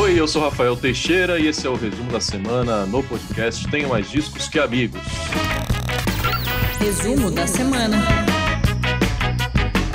Oi, eu sou Rafael Teixeira e esse é o resumo da semana no podcast Tenho Mais Discos que Amigos. Resumo da semana.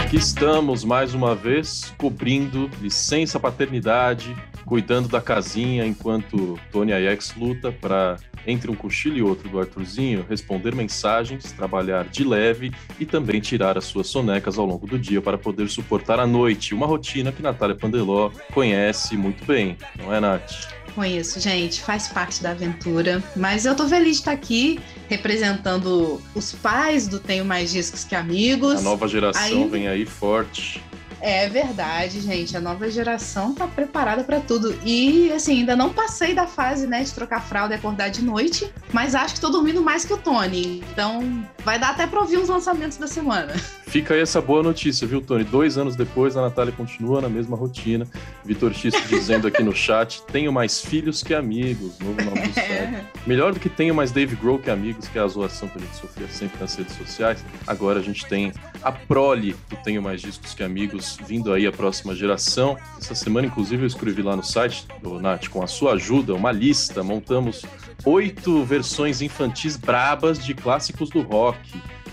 Aqui estamos mais uma vez cobrindo licença paternidade, cuidando da casinha enquanto Tony Ajax luta para entre um cochilo e outro do Arthurzinho, responder mensagens, trabalhar de leve e também tirar as suas sonecas ao longo do dia para poder suportar a noite, uma rotina que Natália Pandeló conhece muito bem, não é, Nath? Conheço, gente, faz parte da aventura. Mas eu tô feliz de estar aqui representando os pais do Tenho Mais Discos que Amigos. A nova geração vem aí forte. É verdade, gente. A nova geração tá preparada para tudo. E, assim, ainda não passei da fase, né, de trocar fralda e acordar de noite, mas acho que tô dormindo mais que o Tony. Então, vai dar até pra ouvir os lançamentos da semana. Fica aí essa boa notícia, viu, Tony? Dois anos depois, a Natália continua na mesma rotina. Vitor X dizendo aqui no chat: tenho mais filhos que amigos. Novo nome do é. Melhor do que tenho mais Dave Grohl que amigos, que é a zoação que a gente sofria sempre nas redes sociais. Agora a gente tem a prole do Tenho Mais Discos que Amigos vindo aí a próxima geração. Essa semana, inclusive, eu escrevi lá no site do Nath, com a sua ajuda, uma lista. Montamos oito versões infantis brabas de clássicos do rock.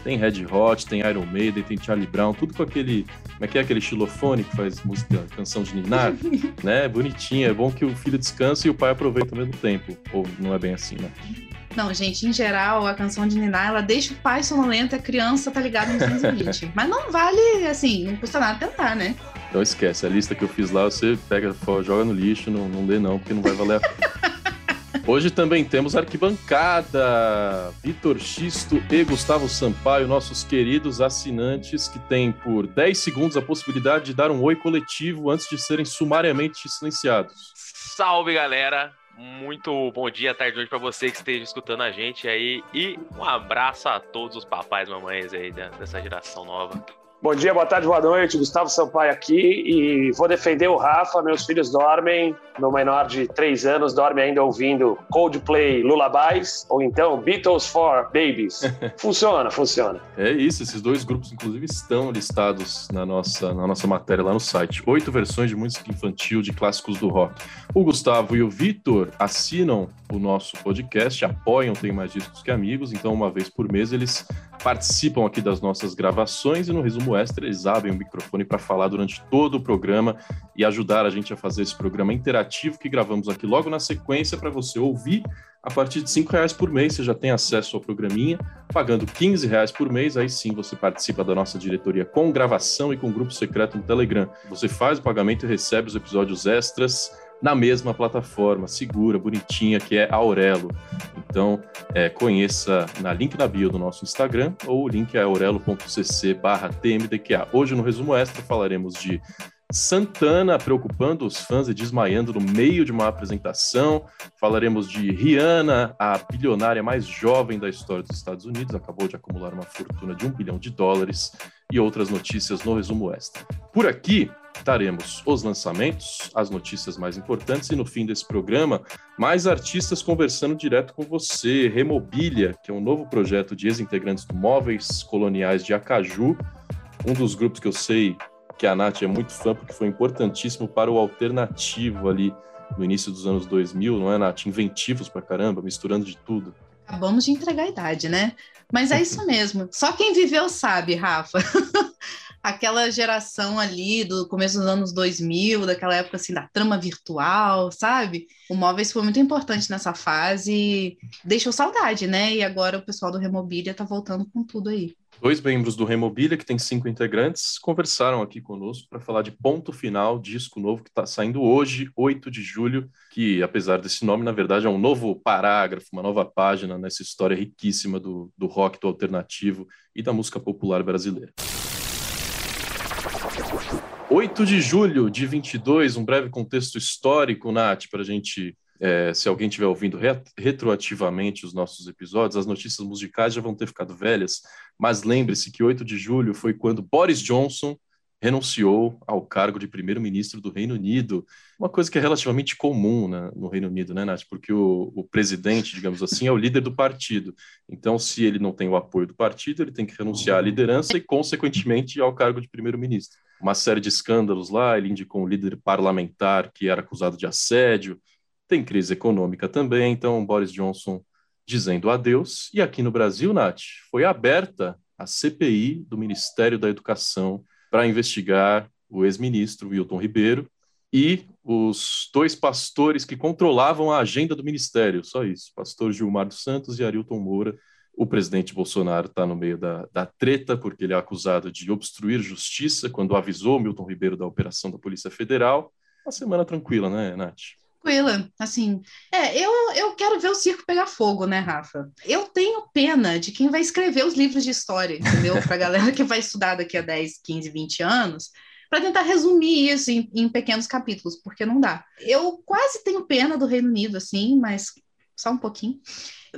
Tem Red Hot, tem Iron Maiden, tem Charlie Brown, tudo com aquele. Como é que é aquele xilofone que faz música, canção de ninar? né? Bonitinho, é bom que o filho descanse e o pai aproveita ao mesmo tempo. Ou não é bem assim, né? Não, gente, em geral, a canção de Niná, ela deixa o pai sonolento, a criança tá ligada no 220. Mas não vale, assim, não custa nada tentar, né? Então esquece, a lista que eu fiz lá, você pega, joga no lixo, não, não dê não, porque não vai valer a pena. Hoje também temos arquibancada. Vitor Xisto e Gustavo Sampaio, nossos queridos assinantes, que têm por 10 segundos a possibilidade de dar um oi coletivo antes de serem sumariamente silenciados. Salve, galera! Muito bom dia, tarde, noite para você que esteja escutando a gente aí. E um abraço a todos os papais e mamães aí dessa geração nova. Bom dia, boa tarde, boa noite. Gustavo Sampaio aqui e vou defender o Rafa. Meus filhos dormem. Meu menor de três anos dorme ainda ouvindo Coldplay Lullabies ou então Beatles for Babies. Funciona, funciona. É isso, esses dois grupos, inclusive, estão listados na nossa, na nossa matéria lá no site. Oito versões de música infantil de clássicos do rock. O Gustavo e o Vitor assinam o nosso podcast, apoiam Tem Mais Discos que Amigos, então uma vez por mês eles participam aqui das nossas gravações e no resumo extra eles abrem o microfone para falar durante todo o programa e ajudar a gente a fazer esse programa interativo que gravamos aqui logo na sequência para você ouvir a partir de cinco reais por mês você já tem acesso ao programinha, pagando 15 reais por mês, aí sim você participa da nossa diretoria com gravação e com grupo secreto no Telegram. Você faz o pagamento e recebe os episódios extras na mesma plataforma, segura, bonitinha, que é Aurelo. Então, é, conheça na link na bio do nosso Instagram ou o link é aurelo.cc tmdqa. Hoje, no Resumo Extra, falaremos de Santana preocupando os fãs e desmaiando no meio de uma apresentação. Falaremos de Rihanna, a bilionária mais jovem da história dos Estados Unidos, acabou de acumular uma fortuna de um bilhão de dólares e outras notícias no resumo extra. Por aqui, Taremos os lançamentos, as notícias mais importantes e no fim desse programa, mais artistas conversando direto com você. Remobilia, que é um novo projeto de ex-integrantes do Móveis Coloniais de Acaju, um dos grupos que eu sei que a Nath é muito fã, porque foi importantíssimo para o alternativo ali no início dos anos 2000, não é, Nath? Inventivos pra caramba, misturando de tudo. Acabamos de entregar a idade, né? Mas é isso mesmo. Só quem viveu sabe, Rafa. aquela geração ali do começo dos anos 2000, daquela época assim da trama virtual, sabe? O Móveis foi muito importante nessa fase, deixou saudade, né? E agora o pessoal do Remobilia tá voltando com tudo aí. Dois membros do Remobilia, que tem cinco integrantes, conversaram aqui conosco para falar de Ponto Final, disco novo que está saindo hoje, 8 de julho, que apesar desse nome, na verdade é um novo parágrafo, uma nova página nessa história riquíssima do, do rock, do alternativo e da música popular brasileira. 8 de julho de 22, um breve contexto histórico, Nath, para a gente, é, se alguém estiver ouvindo retroativamente os nossos episódios, as notícias musicais já vão ter ficado velhas, mas lembre-se que 8 de julho foi quando Boris Johnson renunciou ao cargo de primeiro-ministro do Reino Unido, uma coisa que é relativamente comum né, no Reino Unido, né, Nath? Porque o, o, presidente, digamos assim, é o líder do partido. Então, se ele não tem o apoio do partido, ele tem que renunciar à liderança e, consequentemente, ao cargo de primeiro-ministro. Uma série de escândalos lá, ele indicou um líder parlamentar que era acusado de assédio, tem crise econômica também, então Boris Johnson dizendo adeus. E aqui no Brasil, Nath, foi aberta a CPI do Ministério da Educação para investigar o ex-ministro Wilton Ribeiro e os dois pastores que controlavam a agenda do ministério, só isso, pastor Gilmar dos Santos e Arilton Moura. O presidente Bolsonaro está no meio da, da treta, porque ele é acusado de obstruir justiça quando avisou Milton Ribeiro da operação da Polícia Federal. Uma semana tranquila, né, Nath? Tranquila. Assim, é, eu, eu quero ver o circo pegar fogo, né, Rafa? Eu tenho pena de quem vai escrever os livros de história, entendeu? Para a galera que vai estudar daqui a 10, 15, 20 anos, para tentar resumir isso em, em, pequenos capítulos, porque não dá. Eu quase tenho pena do Reino Unido, assim, mas só um pouquinho.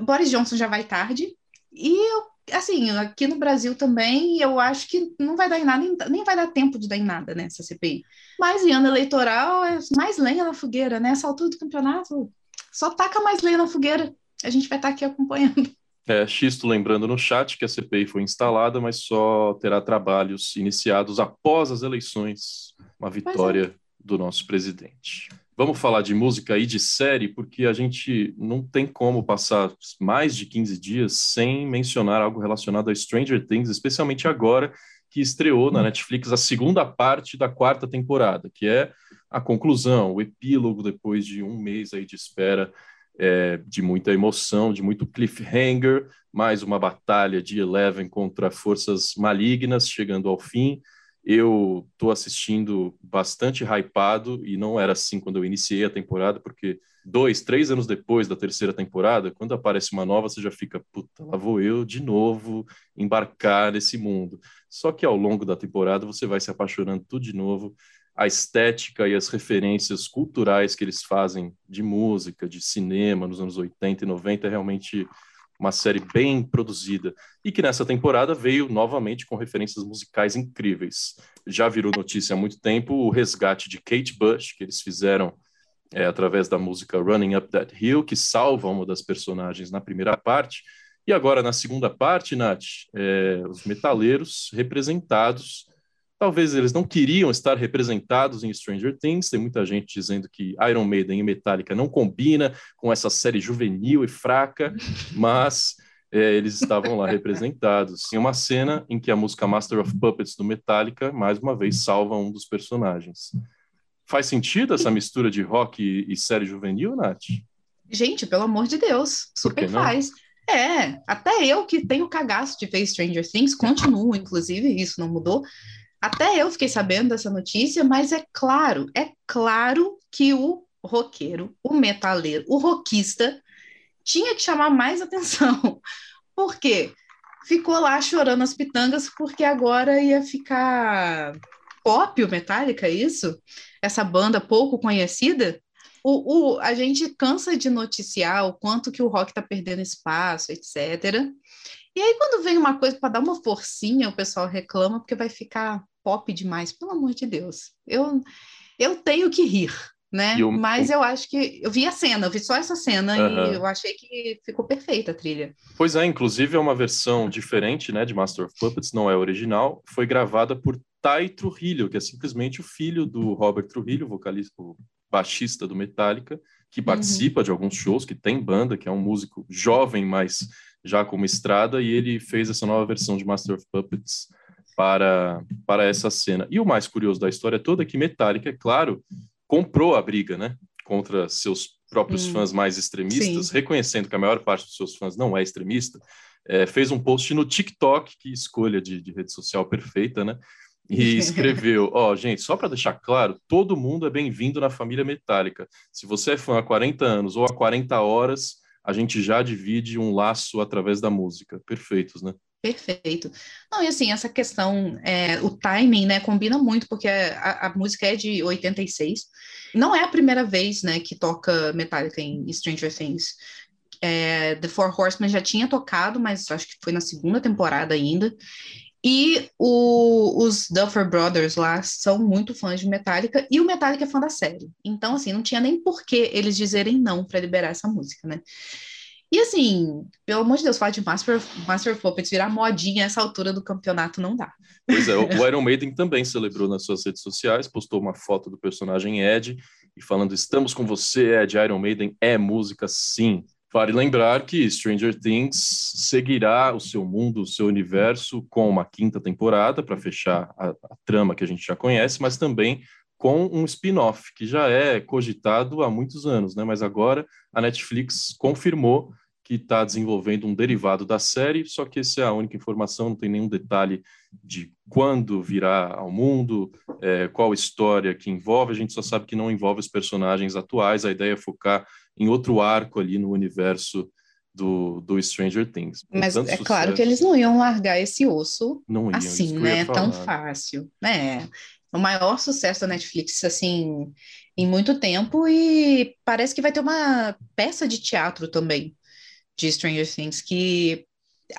Boris Johnson já vai tarde. E eu assim, aqui no Brasil também, eu acho que não vai dar em nada, nem vai dar tempo de dar em nada nessa CPI. Mas em ano eleitoral é mais lenha na fogueira, né? Essa altura do campeonato, só taca mais lenha na fogueira. A gente vai estar aqui acompanhando. É, Xisto lembrando no chat que a CPI foi instalada, mas só terá trabalhos iniciados após as eleições, uma é. vitória é. do nosso presidente. Vamos falar de música e de série, porque a gente não tem como passar mais de 15 dias sem mencionar algo relacionado a Stranger Things, especialmente agora que estreou na. Netflix a segunda parte da quarta temporada, que é a conclusão, o epílogo depois de um mês aí de espera, é, de muita emoção, de muito cliffhanger, mais uma batalha de Eleven contra forças malignas chegando ao fim eu estou assistindo bastante hypado, e não era assim quando eu iniciei a temporada, porque dois, três anos depois da terceira temporada, quando aparece uma nova, você já fica, puta, lá vou eu de novo embarcar nesse mundo. Só que ao longo da temporada você vai se apaixonando tudo de novo. A estética e as referências culturais que eles fazem de música, de cinema nos anos 80 e 90 é realmente uma série bem produzida e que nessa temporada veio novamente com referências musicais incríveis. Já virou notícia há muito tempo o resgate de Kate Bush, que eles fizeram é, através da música Running Up That Hill, que salva uma das personagens na primeira parte. E agora, na segunda parte, Nath, é, os metaleiros representados Talvez eles não queriam estar representados em Stranger Things. Tem muita gente dizendo que Iron Maiden e Metallica não combina com essa série juvenil e fraca, mas é, eles estavam lá representados. Tem uma cena em que a música Master of Puppets do Metallica, mais uma vez, salva um dos personagens. Faz sentido essa mistura de rock e, e série juvenil, Nath? Gente, pelo amor de Deus, super faz. É, até eu que tenho cagaço de ver Stranger Things, continuo, inclusive, isso não mudou. Até eu fiquei sabendo dessa notícia, mas é claro, é claro que o roqueiro, o metaleiro, o rockista tinha que chamar mais atenção. Por quê? Ficou lá chorando as pitangas porque agora ia ficar pop o Metallica, é isso? Essa banda pouco conhecida. O, o, a gente cansa de noticiar o quanto que o rock está perdendo espaço, etc. E aí, quando vem uma coisa para dar uma forcinha, o pessoal reclama porque vai ficar pop demais, pelo amor de Deus. Eu, eu tenho que rir, né? O, Mas eu acho que eu vi a cena, eu vi só essa cena e eu achei que ficou perfeita a trilha. Pois é, inclusive é uma versão diferente, né, de Master of Puppets, não é original, foi gravada por Tai Trujillo, que é simplesmente o filho do Robert Trujillo, vocalista, baixista do Metallica, que uhum. participa uhum. de alguns shows, que tem banda, que é um músico jovem, mas já com uma estrada, e ele fez essa nova versão de Master of Puppets para, para essa cena. E o mais curioso da história toda é que Metallica, é claro, comprou a briga, né? Contra seus próprios hum, fãs mais extremistas, sim. reconhecendo que a maior parte dos seus fãs não é extremista, é, fez um post no TikTok, que escolha de, de rede social perfeita, né? E escreveu: Ó, oh, gente, só para deixar claro, todo mundo é bem-vindo na família Metallica. Se você é fã há 40 anos ou há 40 horas, a gente já divide um laço através da música. Perfeitos, né? Perfeito. Não, e assim, essa questão, é, o timing, né, combina muito, porque a, a, música é de 86. Não é a primeira vez, né, que toca Metallica em Stranger Things. É, The Four Horsemen já tinha tocado, mas acho que foi na segunda temporada ainda. E o, os Duffer Brothers lá são muito fãs de Metallica e o Metallica é fã da série. Então, assim, não tinha nem por que eles dizerem não para liberar essa música, né? E assim, pelo amor de Deus, falar de Master, Master of Puppets virar modinha a essa altura do campeonato não dá. Pois é, o Iron Maiden também celebrou nas suas redes sociais, postou uma foto do personagem Ed e falando: Estamos com você, Ed. Iron Maiden é música, sim. Vale lembrar que Stranger Things seguirá o seu mundo, o seu universo, com uma quinta temporada para fechar a, a trama que a gente já conhece, mas também com um spin-off que já é cogitado há muitos anos, né? Mas agora a Netflix confirmou que está desenvolvendo um derivado da série, só que essa é a única informação, não tem nenhum detalhe de quando virá ao mundo, é, qual história que envolve, a gente só sabe que não envolve os personagens atuais, a ideia é focar em outro arco ali no universo do, do Stranger Things. Mas é sucesso, claro que eles não iam largar esse osso iam, assim, né? Tão fácil, né? O maior sucesso da Netflix, assim, em muito tempo e parece que vai ter uma peça de teatro também de Stranger Things que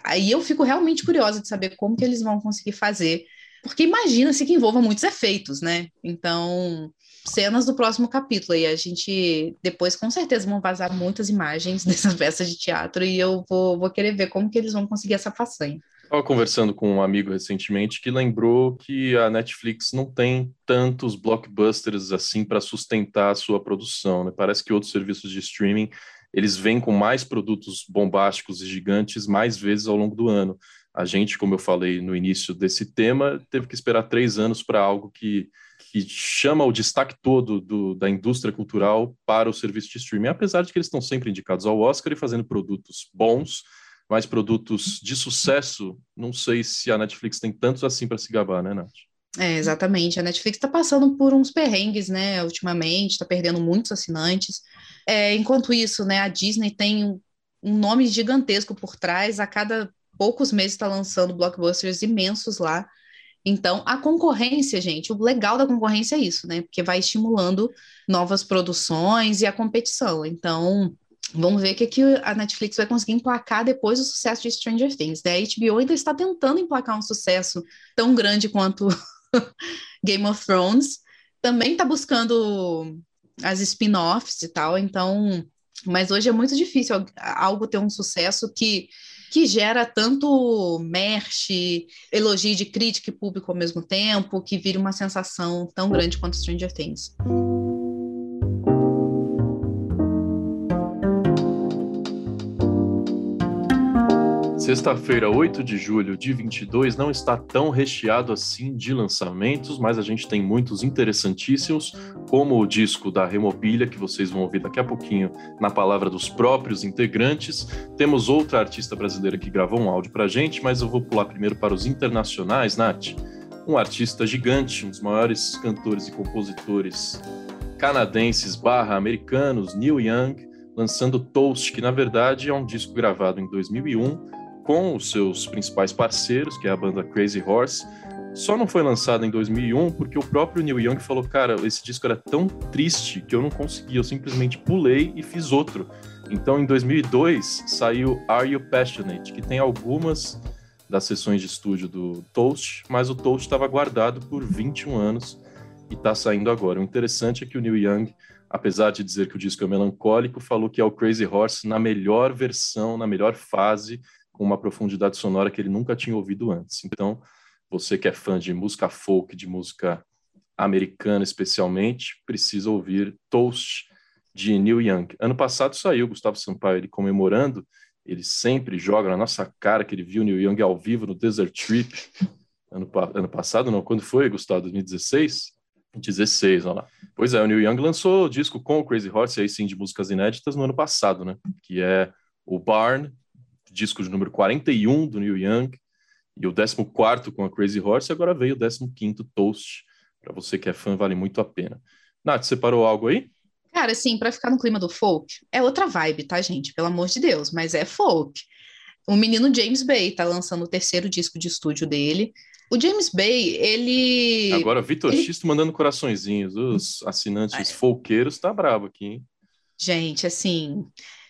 aí eu fico realmente curiosa de saber como que eles vão conseguir fazer, porque imagina-se que envolva muitos efeitos, né? Então, cenas do próximo capítulo. E a gente depois com certeza vão vazar muitas imagens dessa peça de teatro e eu vou, vou querer ver como que eles vão conseguir essa façanha. Estava conversando com um amigo recentemente que lembrou que a Netflix não tem tantos blockbusters assim para sustentar a sua produção. Né? Parece que outros serviços de streaming eles vêm com mais produtos bombásticos e gigantes mais vezes ao longo do ano. A gente, como eu falei no início desse tema, teve que esperar três anos para algo que que chama o destaque todo do, da indústria cultural para o serviço de streaming, apesar de que eles estão sempre indicados ao Oscar e fazendo produtos bons, mas produtos de sucesso, não sei se a Netflix tem tantos assim para se gabar, né, Nath? É, exatamente. A Netflix está passando por uns perrengues, né, ultimamente, está perdendo muitos assinantes. É, enquanto isso, né, a Disney tem um, nome gigantesco por trás, a cada poucos meses está lançando blockbusters imensos lá. Então, a concorrência, gente, o legal da concorrência é isso, né? Porque vai estimulando novas produções e a competição. Então, vamos ver o que, que a Netflix vai conseguir emplacar depois do sucesso de Stranger Things. Né? A HBO ainda está tentando emplacar um sucesso tão grande quanto Game of Thrones. Também está buscando as spin-offs e tal. Então, mas hoje é muito difícil algo ter um sucesso que que gera tanto merch, elogio de crítica e público ao mesmo tempo, que vira uma sensação tão grande quanto Stranger Things. Sexta-feira, 8 de julho de 22, não está tão recheado assim de lançamentos, mas a gente tem muitos interessantíssimos, como o disco da Remobília, que vocês vão ouvir daqui a pouquinho na palavra dos próprios integrantes. Temos outra artista brasileira que gravou um áudio para a gente, mas eu vou pular primeiro para os internacionais, Nath. Um artista gigante, um dos maiores cantores e compositores canadenses barra americanos, Neil Young, lançando Toast, que na verdade é um disco gravado em 2001 com os seus principais parceiros, que é a banda Crazy Horse. Só não foi lançado em 2001 porque o próprio Neil Young falou: Cara, esse disco era tão triste que eu não consegui, eu simplesmente pulei e fiz outro. Então, em 2002, saiu Are You Passionate, que tem algumas das sessões de estúdio do Toast, mas o Toast estava guardado por 21 anos e está saindo agora. O interessante é que o Neil Young, apesar de dizer que o disco é melancólico, falou que é o Crazy Horse na melhor versão, na melhor fase com uma profundidade sonora que ele nunca tinha ouvido antes. Então, você que é fã de música folk, de música americana especialmente, precisa ouvir Toast de Neil Young. Ano passado saiu Gustavo Sampaio ele comemorando, ele sempre joga na nossa cara que ele viu Neil Young ao vivo no Desert Trip. Ano, ano passado, não, quando foi, Gustavo? 2016? 16, olha lá. Pois é, o Neil Young lançou o disco com o Crazy Horse, aí sim, de músicas inéditas no ano passado, né? Que é o Barn, disco de número 41 do Neil Young e o 14 com a Crazy Horse, e agora veio o 15 Toast. Para você que é fã, vale muito a pena. Nath, separou algo aí? Cara, assim, para ficar no clima do folk, é outra vibe, tá, gente? Pelo amor de Deus, mas é folk. O menino James Bay tá lançando o terceiro disco de estúdio dele. O James Bay, ele. Agora, Vitor ele... X mandando coraçõezinhos. Os assinantes Ai. folqueiros tá bravo aqui, hein? Gente, assim,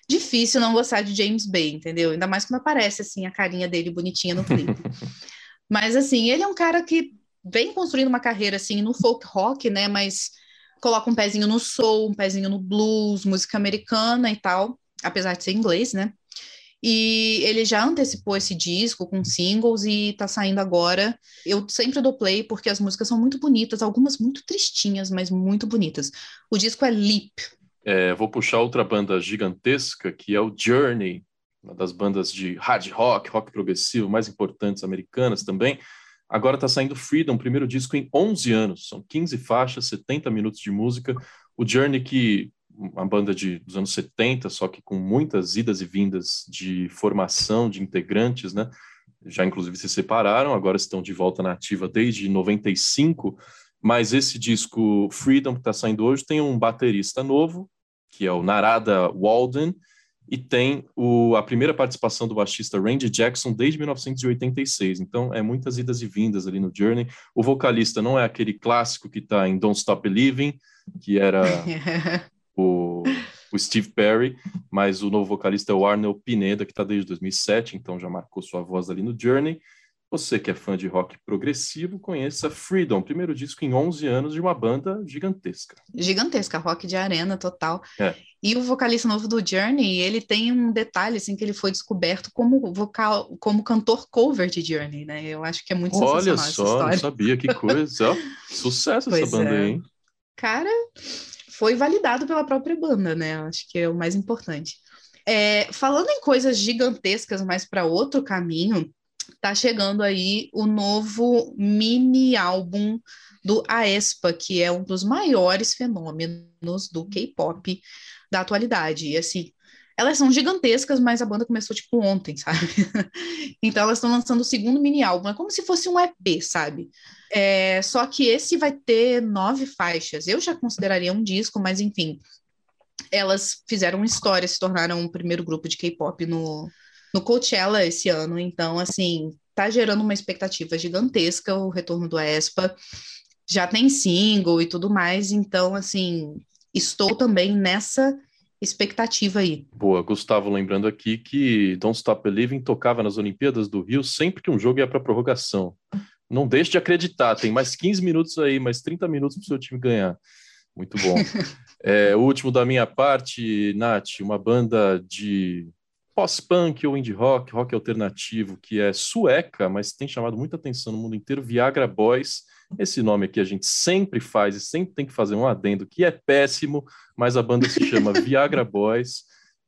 difícil não gostar de James Bay, entendeu? Ainda mais quando aparece assim a carinha dele bonitinha no clipe. Mas assim, ele é um cara que vem construindo uma carreira assim no folk rock, né? Mas coloca um pezinho no soul, um pezinho no blues, música americana e tal, apesar de ser inglês, né? E ele já antecipou esse disco com singles e tá saindo agora. Eu sempre dou play porque as músicas são muito bonitas, algumas muito tristinhas, mas muito bonitas. O disco é Leap. É, vou puxar outra banda gigantesca, que é o Journey, uma das bandas de hard rock, rock progressivo mais importantes americanas também. Agora está saindo Freedom, primeiro disco em 11 anos. São 15 faixas, 70 minutos de música. O Journey, que uma banda de, dos anos 70, só que com muitas idas e vindas de formação de integrantes, né? Já inclusive se separaram, agora estão de volta na ativa desde 95. Mas esse disco Freedom que está saindo hoje tem um baterista novo, que é o Narada Walden, e tem o, a primeira participação do baixista Randy Jackson desde 1986. Então, é muitas idas e vindas ali no Journey. O vocalista não é aquele clássico que está em Don't Stop Believing, que era o, o, Steve Perry, mas o novo vocalista é o Arnold Pineda, que está desde 2007, então já marcou sua voz ali no Journey. Você que é fã de rock progressivo, conheça Freedom, primeiro disco em 11 anos de uma banda gigantesca. Gigantesca, rock de arena total. É. E o vocalista novo do Journey, ele tem um detalhe assim que ele foi descoberto como vocal, como cantor cover de Journey, né? Eu acho que é muito Olha só, não sabia que coisa. Sucesso pois essa banda é. aí, hein? Cara, foi validado pela própria banda, né? Acho que é o mais importante. É, falando em coisas gigantescas, mas para outro caminho, tá chegando aí o novo mini álbum do Aespa, que é um dos maiores fenômenos do K-pop da atualidade. E assim, elas são gigantescas, mas a banda começou tipo ontem, sabe? então elas estão lançando o segundo mini álbum, é como se fosse um EP, sabe? É, só que esse vai ter nove faixas. Eu já consideraria um disco, mas enfim, elas fizeram história, se tornaram o primeiro grupo de K-pop no, no Coachella esse ano, então, assim, tá gerando uma expectativa gigantesca o retorno do Espa. Já tem single e tudo mais, então, assim, estou também nessa expectativa aí. Boa, Gustavo, lembrando aqui que Don't Stop Believing tocava nas Olimpíadas do Rio sempre que um jogo ia para prorrogação. Não deixe de acreditar, tem mais 15 minutos aí, mais 30 minutos para o seu time ganhar. Muito bom. é, o último da minha parte, Nath, uma banda de pós-punk ou indie rock, rock alternativo, que é sueca, mas tem chamado muita atenção no mundo inteiro, Viagra Boys. Esse nome aqui a gente sempre faz e sempre tem que fazer um adendo, que é péssimo, mas a banda se chama Viagra Boys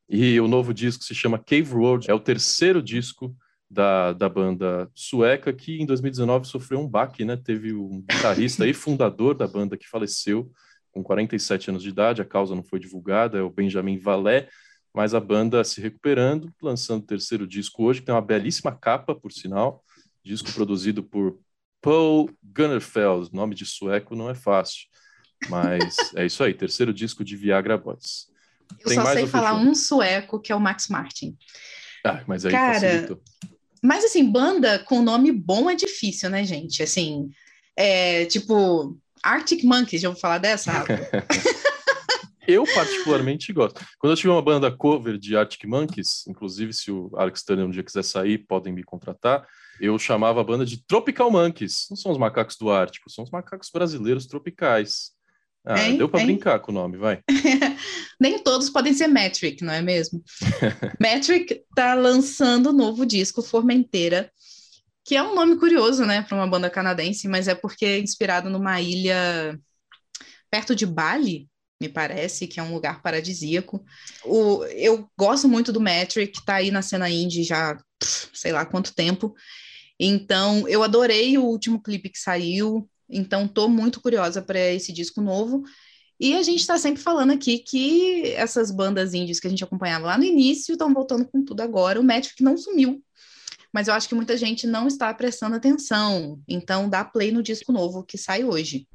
e o novo disco se chama Cave World, é o terceiro disco da, da banda sueca, que em 2019 sofreu um baque, né? Teve um guitarrista e fundador da banda que faleceu com 47 anos de idade, a causa não foi divulgada, é o Benjamin Valé, mas a banda se recuperando, lançando o terceiro disco hoje, que tem uma belíssima capa, por sinal, disco produzido por Paul Gunnerfeld, nome de sueco não é fácil, mas é isso aí, terceiro disco de Viagra Boys. Eu tem só sei falar um sueco, que é o Max Martin. Ah, mas aí Cara, facilitou. Mas assim, banda com nome bom é difícil, né, gente? Assim, é, tipo, Arctic Monkeys, já vou falar dessa, Eu particularmente gosto. Quando eu tiver uma banda cover de Arctic Monkeys, inclusive se o Alex Turner um dia quiser sair, podem me contratar, eu chamava a banda de Tropical Monkeys. Não são os macacos do Ártico, são os macacos brasileiros tropicais. Ah, hein, deu para brincar com o nome, vai. Nem todos podem ser Metric, não é mesmo? Metric tá lançando o um novo disco, Formenteira, que é um nome curioso, né, para uma banda canadense, mas é porque é inspirado numa ilha perto de Bali, me parece, que é um lugar paradisíaco. O, eu gosto muito do Metric, tá aí na cena indie já, sei lá quanto tempo. Então, eu adorei o último clipe que saiu, então tô muito curiosa para esse disco novo. E a gente está sempre falando aqui que essas bandas indies que a gente acompanhava lá no início estão voltando com tudo agora. O Metric não sumiu, mas eu acho que muita gente não está prestando atenção. Então, dá play no disco novo que sai hoje.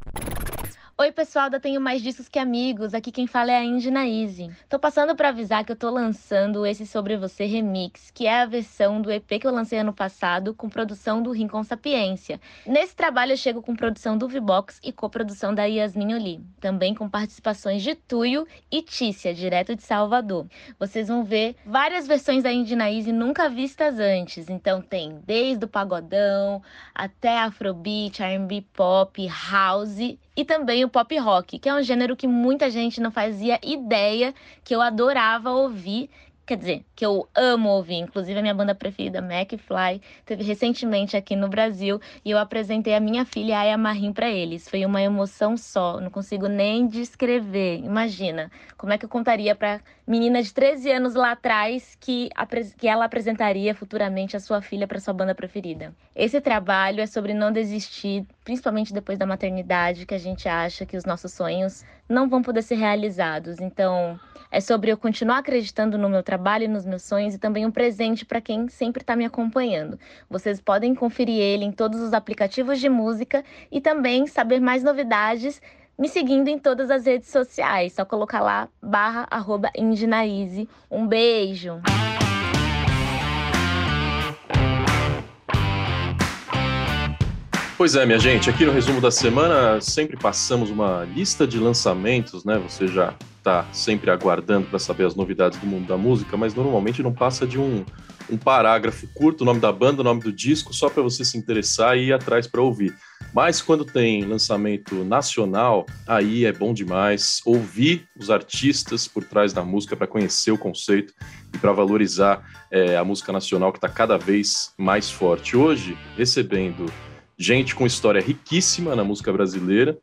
Oi, pessoal da Tenho Mais Discos Que Amigos. Aqui quem fala é a Indina Easy. Tô passando para avisar que eu tô lançando esse Sobre Você Remix, que é a versão do EP que eu lancei ano passado, com produção do Rincon Sapiência. Nesse trabalho eu chego com produção do V-Box e coprodução da Yasmin Oli, também com participações de Tuyo e Tícia, direto de Salvador. Vocês vão ver várias versões da Indina Easy nunca vistas antes. Então tem desde o pagodão até afrobeat, R&B pop, house e também o pop rock, que é um gênero que muita gente não fazia ideia que eu adorava ouvir, quer dizer, que eu amo ouvir. Inclusive, a minha banda preferida, McFly, teve recentemente aqui no Brasil e eu apresentei a minha filha Aya Marim para eles. Foi uma emoção só, não consigo nem descrever. Imagina, como é que eu contaria para menina de 13 anos lá atrás que, que ela apresentaria futuramente a sua filha para sua banda preferida. Esse trabalho é sobre não desistir, principalmente depois da maternidade, que a gente acha que os nossos sonhos não vão poder ser realizados. Então, é sobre eu continuar acreditando no meu trabalho e nos meus sonhos e também um presente para quem sempre está me acompanhando. Vocês podem conferir ele em todos os aplicativos de música e também saber mais novidades me seguindo em todas as redes sociais. Só colocar lá, barra, arroba, Indinaize. Um beijo! Pois é, minha gente, aqui no resumo da semana sempre passamos uma lista de lançamentos, né? Você já está sempre aguardando para saber as novidades do mundo da música, mas normalmente não passa de um, um parágrafo curto, o nome da banda, o nome do disco, só para você se interessar e ir atrás para ouvir. Mas quando tem lançamento nacional, aí é bom demais ouvir os artistas por trás da música para conhecer o conceito e para valorizar é, a música nacional que está cada vez mais forte. Hoje, recebendo gente com história riquíssima na música brasileira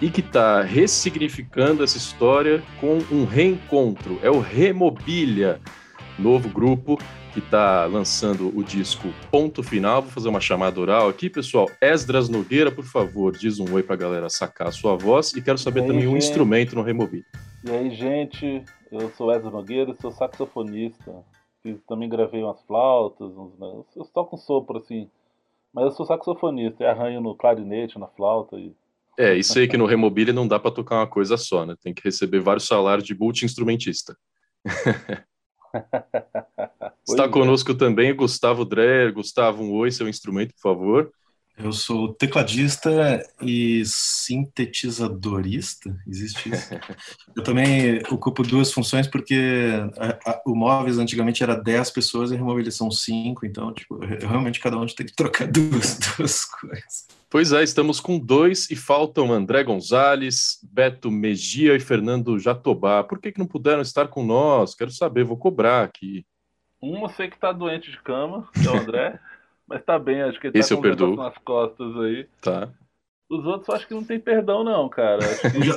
e que está ressignificando essa história com um reencontro. É o Remobilha, novo grupo que está lançando o disco Ponto Final. Vou fazer uma chamada oral aqui, pessoal. Esdras Nogueira, por favor, diz um oi para a galera sacar a sua voz e quero saber aí, também o um instrumento no Remobilha. E aí, gente, eu sou Esdras Nogueira, sou saxofonista. Fiz, também gravei umas flautas, uns, eu toco um sopro assim, mas eu sou saxofonista e arranho no clarinete, na flauta e é, isso aí que no Remobile não dá para tocar uma coisa só, né? Tem que receber vários salários de multi-instrumentista. Está é. conosco também Gustavo Dreher. Gustavo, um oi, seu instrumento, por favor. Eu sou tecladista e sintetizadorista, existe isso. Eu também ocupo duas funções porque a, a, o Móveis antigamente era 10 pessoas e a Remobile são 5, então tipo, realmente cada um tem que trocar duas, duas coisas. Pois é, estamos com dois e faltam André Gonzalez, Beto Megia e Fernando Jatobá. Por que, que não puderam estar com nós? Quero saber, vou cobrar aqui. Um eu sei que está doente de cama, que é o André, mas tá bem, acho que ele Esse tá com eu nas costas aí. Tá. Os outros eu acho que não tem perdão, não, cara.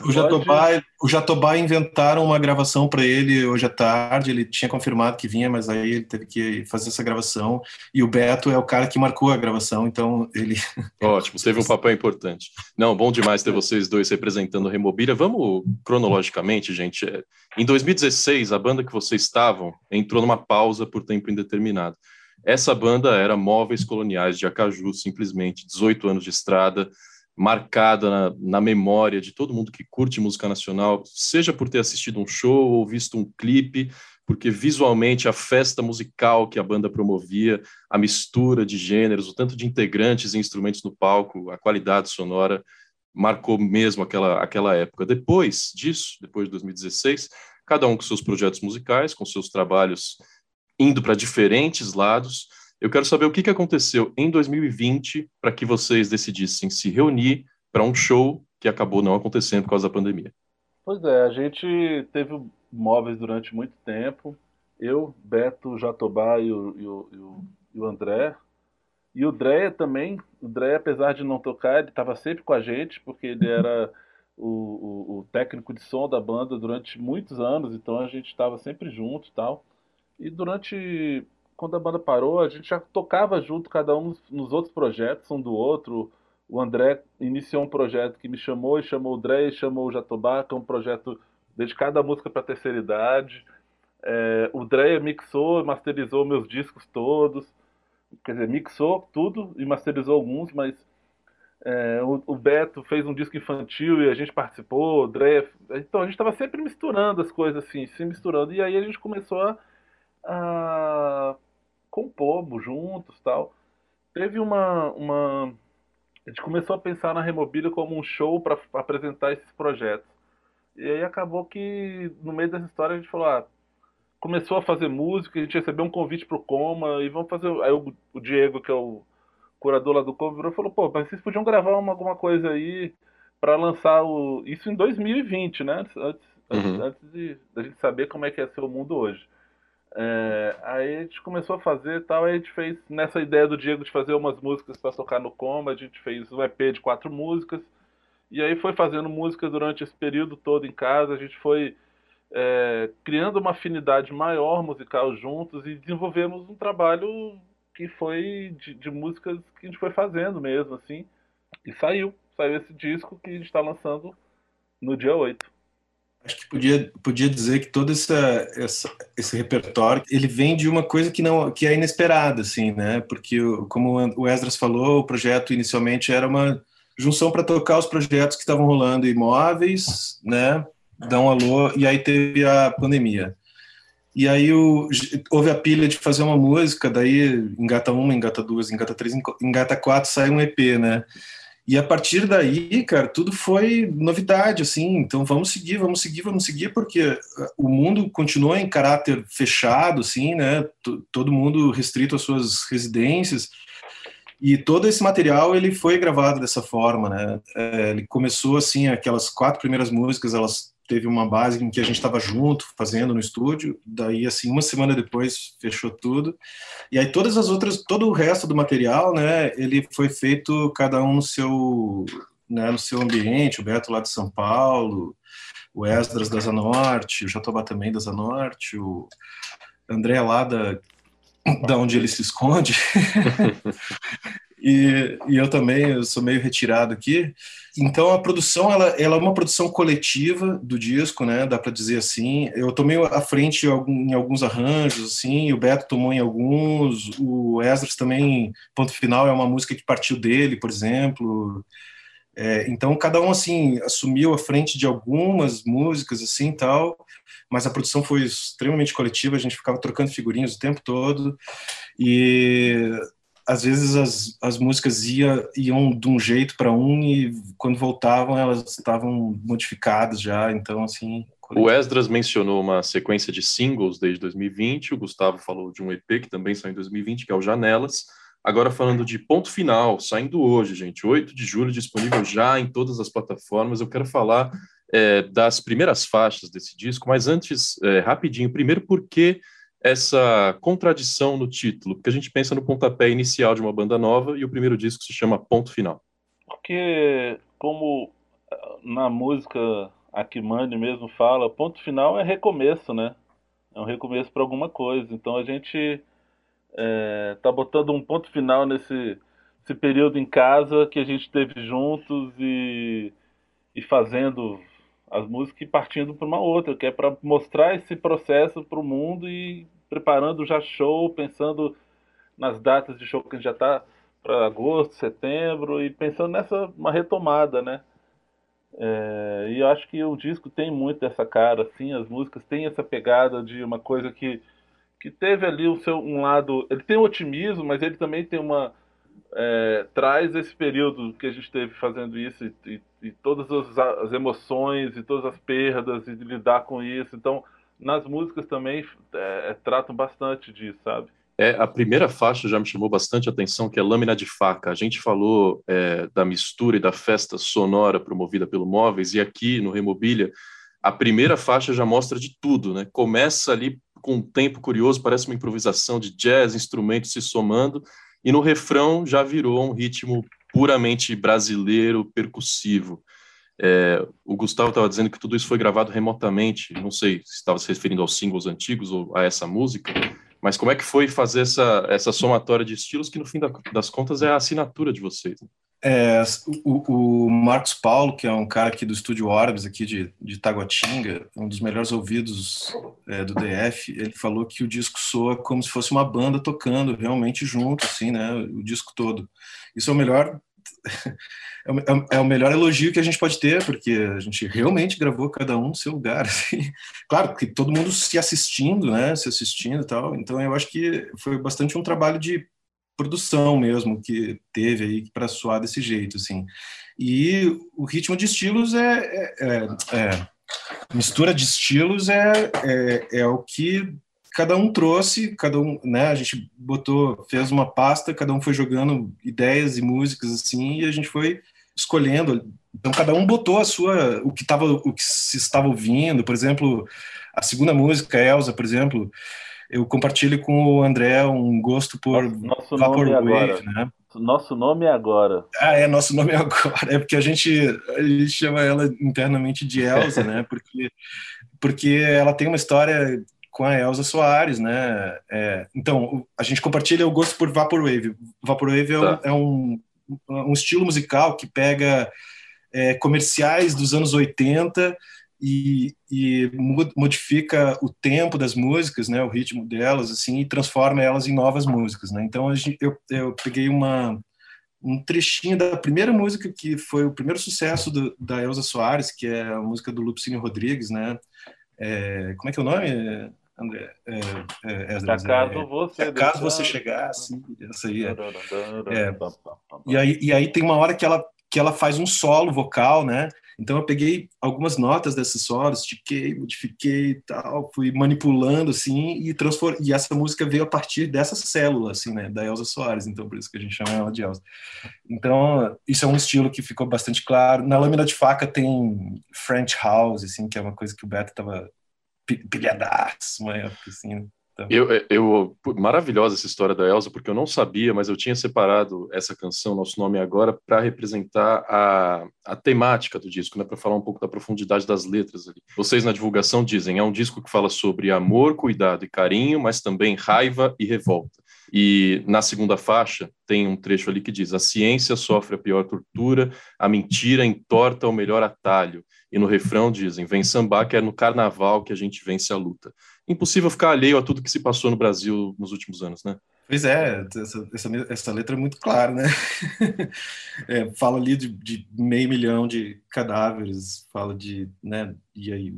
o, Jatobá, pode... o Jatobá inventaram uma gravação para ele hoje à tarde. Ele tinha confirmado que vinha, mas aí ele teve que fazer essa gravação. E o Beto é o cara que marcou a gravação, então ele. Ótimo, teve um papel importante. Não, bom demais ter vocês dois representando a Remobilha. Vamos cronologicamente, gente. É, em 2016, a banda que vocês estavam entrou numa pausa por tempo indeterminado. Essa banda era Móveis Coloniais de Acaju, simplesmente 18 anos de estrada marcada na, na, memória de todo mundo que curte música nacional, seja por ter assistido um show ou visto um clipe, porque visualmente a festa musical que a banda promovia, a mistura de gêneros, o tanto de integrantes e instrumentos no palco, a qualidade sonora, marcou mesmo aquela, aquela época. Depois disso, depois de 2016, cada um com seus projetos musicais, com seus trabalhos indo para diferentes lados, eu quero saber o que, que aconteceu em 2020 para que vocês decidissem se reunir para um show que acabou não acontecendo por causa da pandemia. Pois é, a gente teve móveis durante muito tempo. Eu, Beto, Jatobá e o, e o, e o, André. E o Dreia também. O Dreia, apesar de não tocar, ele estava sempre com a gente, porque ele era o, o, o, técnico de som da banda durante muitos anos, então a gente estava sempre junto e tal. E durante quando a banda parou, a gente já tocava junto, cada um nos outros projetos, um do outro. O André iniciou um projeto que me chamou e chamou o André e chamou o Jatobá, que é um projeto dedicado à música para a terceira idade. É, o Dreia mixou, masterizou meus discos todos. Quer dizer, mixou tudo e masterizou alguns, mas É, o, o, Beto fez um disco infantil e a gente participou, o André. Então a gente estava sempre misturando as coisas assim, se misturando. E aí a gente começou a, a compor juntos tal. Teve uma, uma. A gente começou a pensar na Remobília como um show para apresentar esses projetos. E aí acabou que no meio dessa história a gente falou: ah, começou a fazer música, a gente recebeu um convite pro Coma e vamos fazer. Aí o, o Diego, que é o curador lá do Coma, virou e falou: pô, mas vocês podiam gravar uma, alguma coisa aí para lançar o. Isso em 2020, né? Antes, antes, uhum. antes de a gente saber como é que ia ser o mundo hoje. É, aí a gente começou a fazer tal, aí a gente fez nessa ideia do Diego de fazer umas músicas para tocar no Coma, a gente fez um EP de quatro músicas, e aí foi fazendo música durante esse período todo em casa, a gente foi é, criando uma afinidade maior musical juntos e desenvolvemos um trabalho que foi de, de, músicas que a gente foi fazendo mesmo, assim. E saiu. Saiu esse disco que a gente está lançando no dia 8. Acho que podia, podia dizer que todo essa, essa, esse repertório ele vem de uma coisa que não que é inesperada, assim, né? Porque, como o Esdras falou, o projeto inicialmente era uma junção para tocar os projetos que estavam rolando imóveis, né? Dar um alô, e aí teve a pandemia. E aí o, houve a pilha de fazer uma música, daí engata uma, engata duas, engata três, engata quatro, sai um EP, né? E a partir daí, cara, tudo foi novidade, assim. Então vamos seguir, vamos seguir, vamos seguir, porque o mundo continua em caráter fechado, assim, né? T todo mundo restrito às suas residências. E todo esse material ele foi gravado dessa forma, né? É, ele começou assim, aquelas quatro primeiras músicas, elas teve uma base em que a gente estava junto fazendo no estúdio. Daí assim, uma semana depois fechou tudo. E aí todas as outras, todo o resto do material, né? Ele foi feito cada um no seu, né? No seu ambiente. O Beto lá de São Paulo, o Esdras da Zanorte, o Jatobá também da Zanorte, o André lá da da onde ele se esconde. e, e, eu também, eu sou meio retirado aqui. Então a produção, ela, ela é uma produção coletiva do disco, né? Dá para dizer assim. Eu tomei à frente em alguns arranjos, assim. O Beto tomou em alguns. O Esdras também. Ponto final é uma música que partiu dele, por exemplo. É, então cada um assim assumiu a frente de algumas músicas assim tal mas a produção foi extremamente coletiva, a gente ficava trocando figurinhas o tempo todo, e às vezes as, as músicas ia, iam de um jeito para um, e quando voltavam elas estavam modificadas já, então assim... O Esdras mencionou uma sequência de singles desde 2020, o Gustavo falou de um EP que também saiu em 2020, que é o Janelas, Agora falando de ponto final, saindo hoje, gente, 8 de julho, disponível já em todas as plataformas. Eu quero falar é, das primeiras faixas desse disco, mas antes, é, rapidinho, primeiro, por que essa contradição no título? Porque a gente pensa no pontapé inicial de uma banda nova e o primeiro disco se chama Ponto Final. Porque, como ah, na música Akimani mesmo fala, ponto final é recomeço, né? É um recomeço para alguma coisa. Então a gente é, tá botando um ponto final nesse período em casa que a gente teve juntos e, e fazendo as músicas e partindo para uma outra, que é para mostrar esse processo para o mundo e preparando já show, pensando nas datas de show que a gente já está para agosto, setembro e pensando nessa uma retomada, né? É, e eu acho que o disco tem muito dessa cara, assim, as músicas têm essa pegada de uma coisa que, que teve ali o seu um lado, ele tem otimismo, mas ele também tem uma é, traz esse período que a gente teve fazendo isso e, e, e todas as, as, emoções e todas as perdas e lidar com isso. Então, nas músicas também é, é, tratam bastante disso, sabe? É, a primeira faixa já me chamou bastante atenção, que é Lâmina de Faca. A gente falou é, da mistura e da festa sonora promovida pelo Móveis, e aqui no Remobilia, a primeira faixa já mostra de tudo, né? Começa ali com um tempo curioso, parece uma improvisação de jazz, instrumentos se somando, e no refrão já virou um ritmo puramente brasileiro, percussivo. É, o Gustavo estava dizendo que tudo isso foi gravado remotamente, não sei se estava se referindo aos singles antigos ou a essa música, mas como é que foi fazer essa, essa somatória de estilos que no fim das contas é a assinatura de vocês? É, o, o, Marcos Paulo, que é um cara aqui do estúdio Orbis, aqui de, de Taguatinga, um dos melhores ouvidos é, do DF, ele falou que o disco soa como se fosse uma banda tocando realmente junto, assim, né, o disco todo. Isso é o melhor é, é, é, o melhor elogio que a gente pode ter, porque a gente realmente gravou cada um no seu lugar. Assim. Claro que todo mundo se assistindo, né? Se assistindo e tal. Então eu acho que foi bastante um trabalho de produção mesmo que teve aí para soar desse jeito, assim. E o ritmo de estilos é, é, é, é mistura de estilos é, é, é o que cada um trouxe, cada um, né, a gente botou, fez uma pasta, cada um foi jogando ideias e músicas assim, e a gente foi escolhendo. Então cada um botou a sua, o que tava, o que se estava ouvindo, por exemplo, a segunda música, Elsa, por exemplo, eu compartilho com o André um gosto por nosso Vaporwave, né? Nosso nome é agora. Ah, é, nosso nome é agora. É porque a gente, a gente chama ela internamente de Elsa, né? Porque, porque ela tem uma história com a Elza Soares, né? É, então, a gente compartilha o gosto por Vaporwave. Vaporwave é, tá. um, é um, um, estilo musical que pega é, comerciais dos anos 80 e, e, modifica o tempo das músicas, né? O ritmo delas, assim, e transforma elas em novas músicas, né? Então, gente, eu, eu peguei uma um trechinho da primeira música que foi o primeiro sucesso do, da Elza Soares, que é a música do Lupicínio Rodrigues, né? É, como é que é o nome? André, é, é, Esdras, caso você, caso você chegar, assim, essa aí é. é. E, aí, e aí tem uma hora que ela, que ela faz um solo vocal, né? Então eu peguei algumas notas desses solos, estiquei, modifiquei e tal, fui manipulando assim e transform... e essa música veio a partir dessa célula assim, né, da Elza Soares, então por isso que a gente chama ela de Elza. Então, isso é um estilo que ficou bastante claro. Na lâmina de faca tem French House, assim, que é uma coisa que o Beto tava pilhadaço, uma época assim. Né? Então... Eu, eu, maravilhosa essa história da Elsa, porque eu não sabia, mas eu tinha separado essa canção, nosso nome agora, para representar a, a temática do disco, né, para falar um pouco da profundidade das letras ali. Vocês na divulgação dizem, é um disco que fala sobre amor, cuidado e carinho, mas também raiva e revolta. E na segunda faixa tem um trecho ali que diz: a ciência sofre a pior tortura, a mentira entorta o melhor atalho. E no refrão dizem: vem sambar que é no carnaval que a gente vence a luta. Impossível ficar alheio a tudo que se passou no Brasil nos últimos anos, né? Pois é, essa, essa, essa letra é muito clara, né? é, fala ali de, de, meio milhão de cadáveres, fala de, né? E aí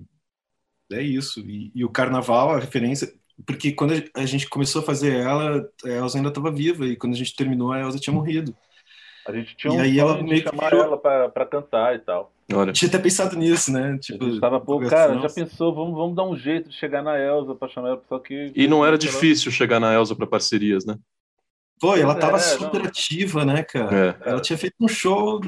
é isso. E, e o carnaval, a referência, porque quando a gente começou a fazer ela, a Elsa ainda estava viva e quando a gente terminou, a Elsa tinha morrido. A gente tinha um e aí ela meio que chamar ela para cantar e tal. Olha. Tinha até pensado nisso, né? Tipo, tava, pô, cara, já pensou, vamos, vamos dar um jeito de chegar na Elsa para chamar ela, só que... E não era difícil chegar na Elsa para parcerias, né? Pô, ela tava é, super não. ativa, né, cara? É. Ela tinha feito um show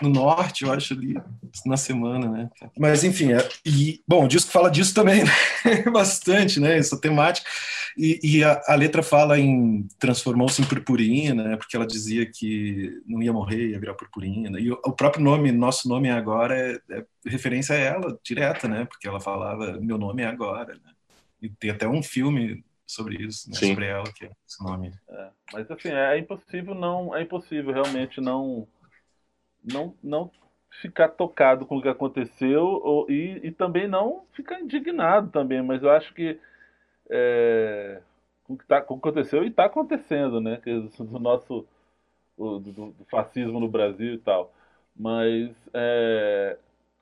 no norte, eu acho, ali, na semana, né? Mas, enfim, é, e, bom, o disco fala disso também, né? Bastante, né? Essa temática. E, e a, a, letra fala em transformou-se em purpurina, né? Porque ela dizia que não ia morrer, ia virar purpurina. E o, o próprio nome, nosso nome é agora, é, é, referência a ela, direta, né? Porque ela falava, meu nome é agora, né? E tem até um filme sobre isso, né? sobre ela, que é esse nome. É, mas assim, é impossível não, é impossível realmente não, não, não ficar tocado com o que aconteceu ou, e, e também não ficar indignado também, mas eu acho que é, com o que, tá, com o que aconteceu e está acontecendo, né? Que, do nosso do, do, fascismo no Brasil e tal. Mas é,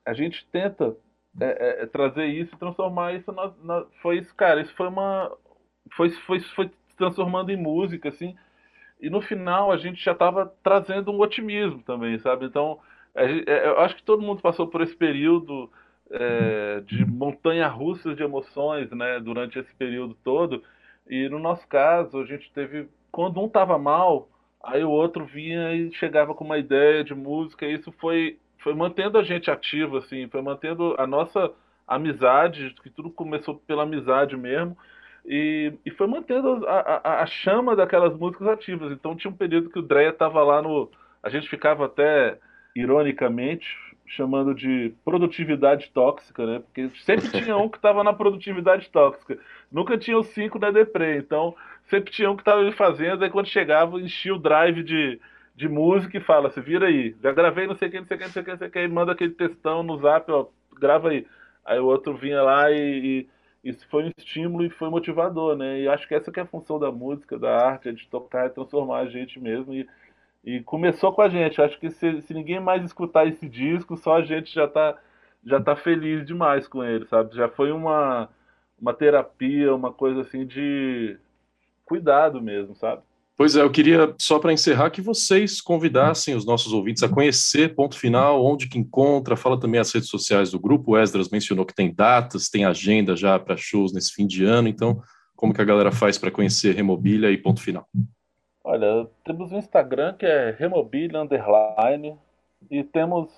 a gente tenta é, é, trazer isso e transformar isso na, na, foi isso, cara, isso foi uma foi, foi, foi se transformando em música, assim. E no final a gente já estava trazendo um otimismo também, sabe? Então, é, eu acho que todo mundo passou por esse período é, de montanha russa de emoções, né? Durante esse período todo. E no nosso caso, a gente teve. Quando um estava mal, aí o outro vinha e chegava com uma ideia de música. E isso foi, foi mantendo a gente ativo, assim, foi mantendo a nossa amizade, que tudo começou pela amizade mesmo. E, e foi mantendo a, a, a, chama daquelas músicas ativas. Então tinha um período que o Dreia estava lá no. A gente ficava até, ironicamente, chamando de produtividade tóxica, né? Porque sempre tinha um que estava na produtividade tóxica. Nunca tinha os cinco da Depre. Então sempre tinha um que estava fazendo, aí quando chegava, enchia o drive de, de música e fala, se vira aí, já gravei não sei o que, não sei o que, não sei o que, não sei o que, manda aquele textão no zap, ó, grava aí. Aí o outro vinha lá e, e isso foi um estímulo e foi motivador, né? E acho que essa que é a função da música, da arte, é de tocar e transformar a gente mesmo. E, E começou com a gente. Acho que se, se ninguém mais escutar esse disco, só a gente já tá, já tá feliz demais com ele, sabe? Já foi uma, uma terapia, uma coisa assim de cuidado mesmo, sabe? Pois é, eu queria, só para encerrar, que vocês convidassem os nossos ouvintes a conhecer Ponto Final, onde que encontra, fala também as redes sociais do grupo, o Esdras mencionou que tem datas, tem agenda já para shows nesse fim de ano, então como que a galera faz para conhecer Remobilha e Ponto Final? Olha, temos um Instagram que é Remobilha Underline, e temos,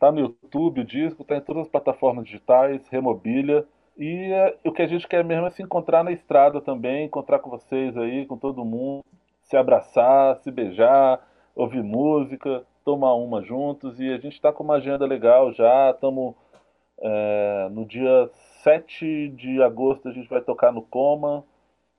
tá no YouTube o disco, tá em todas as plataformas digitais, Remobilha, e é, o que a gente quer mesmo é se encontrar na estrada também, encontrar com vocês aí, com todo mundo, se abraçar, se beijar, ouvir música, tomar uma juntos. E a gente está com uma agenda legal já. Estamos é, no dia 7 de agosto, a gente vai tocar no Coma.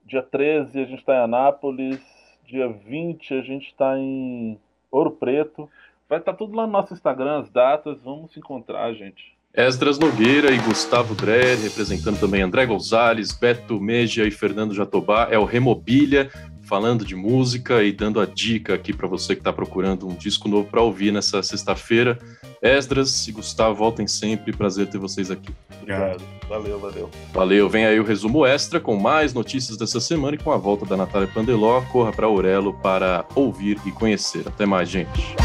Dia 13 a gente está em Anápolis. Dia 20 a gente está em Ouro Preto. Vai estar tá tudo lá no nosso Instagram, as datas. Vamos se encontrar, gente. Esdras Nogueira e Gustavo Dreher, representando também André Gonzalez, Beto Meja e Fernando Jatobá, é o Remobilha falando de música e dando a dica aqui para você que está procurando um disco novo para ouvir nessa sexta-feira. Esdras e Gustavo, voltem sempre. Prazer ter vocês aqui. Obrigado. Valeu, valeu. Valeu. Vem aí o resumo extra com mais notícias dessa semana e com a volta da Natália Pandeló. Corra para Aurelo para ouvir e conhecer. Até mais, gente.